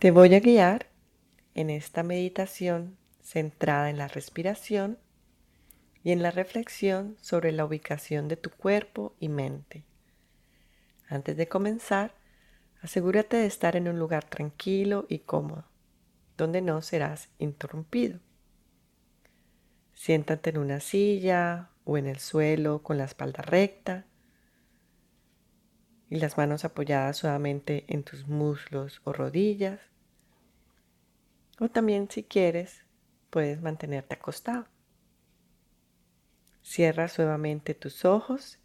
Te voy a guiar en esta meditación centrada en la respiración y en la reflexión sobre la ubicación de tu cuerpo y mente. Antes de comenzar, asegúrate de estar en un lugar tranquilo y cómodo, donde no serás interrumpido. Siéntate en una silla o en el suelo con la espalda recta y las manos apoyadas suavemente en tus muslos o rodillas. O también si quieres, puedes mantenerte acostado. Cierra suavemente tus ojos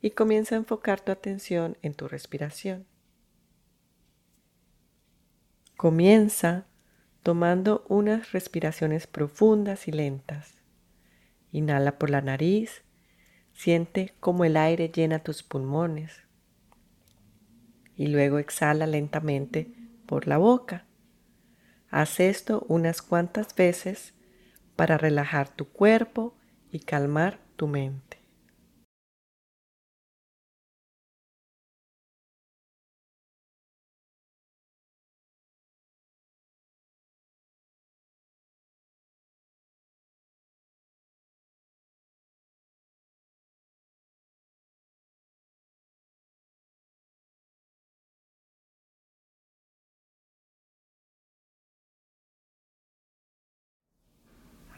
y comienza a enfocar tu atención en tu respiración. Comienza tomando unas respiraciones profundas y lentas. Inhala por la nariz, siente cómo el aire llena tus pulmones y luego exhala lentamente por la boca. Haz esto unas cuantas veces para relajar tu cuerpo y calmar tu mente.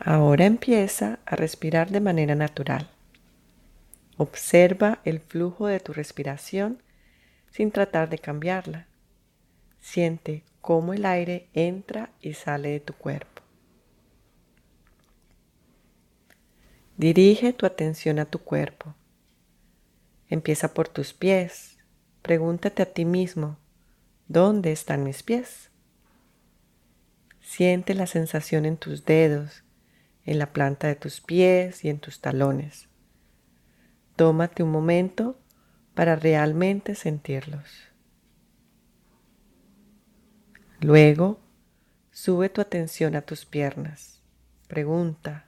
Ahora empieza a respirar de manera natural. Observa el flujo de tu respiración sin tratar de cambiarla. Siente cómo el aire entra y sale de tu cuerpo. Dirige tu atención a tu cuerpo. Empieza por tus pies. Pregúntate a ti mismo, ¿dónde están mis pies? Siente la sensación en tus dedos en la planta de tus pies y en tus talones. Tómate un momento para realmente sentirlos. Luego, sube tu atención a tus piernas. Pregunta,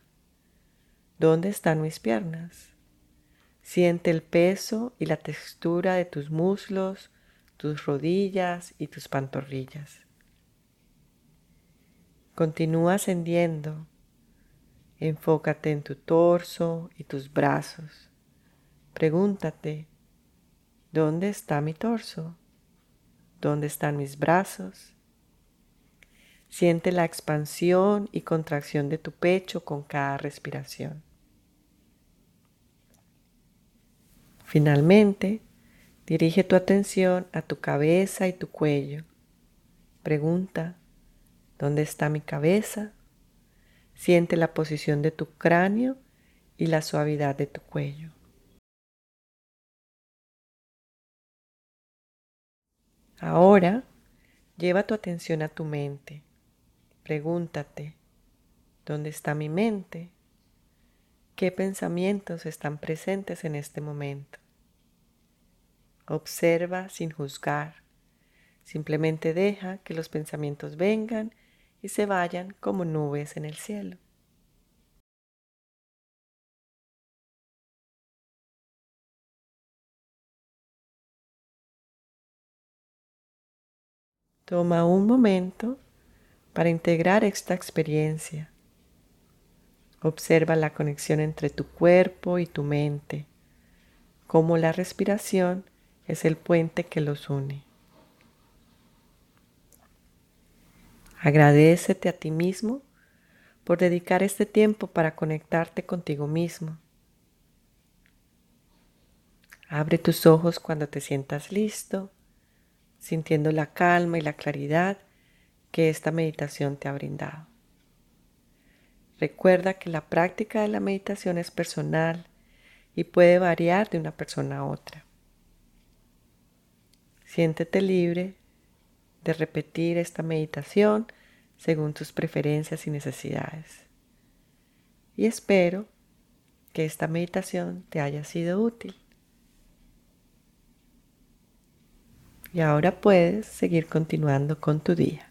¿dónde están mis piernas? Siente el peso y la textura de tus muslos, tus rodillas y tus pantorrillas. Continúa ascendiendo Enfócate en tu torso y tus brazos. Pregúntate, ¿dónde está mi torso? ¿Dónde están mis brazos? Siente la expansión y contracción de tu pecho con cada respiración. Finalmente, dirige tu atención a tu cabeza y tu cuello. Pregunta, ¿dónde está mi cabeza? Siente la posición de tu cráneo y la suavidad de tu cuello. Ahora lleva tu atención a tu mente. Pregúntate, ¿dónde está mi mente? ¿Qué pensamientos están presentes en este momento? Observa sin juzgar. Simplemente deja que los pensamientos vengan y se vayan como nubes en el cielo. Toma un momento para integrar esta experiencia. Observa la conexión entre tu cuerpo y tu mente, cómo la respiración es el puente que los une. Agradecete a ti mismo por dedicar este tiempo para conectarte contigo mismo. Abre tus ojos cuando te sientas listo, sintiendo la calma y la claridad que esta meditación te ha brindado. Recuerda que la práctica de la meditación es personal y puede variar de una persona a otra. Siéntete libre de repetir esta meditación según tus preferencias y necesidades. Y espero que esta meditación te haya sido útil. Y ahora puedes seguir continuando con tu día.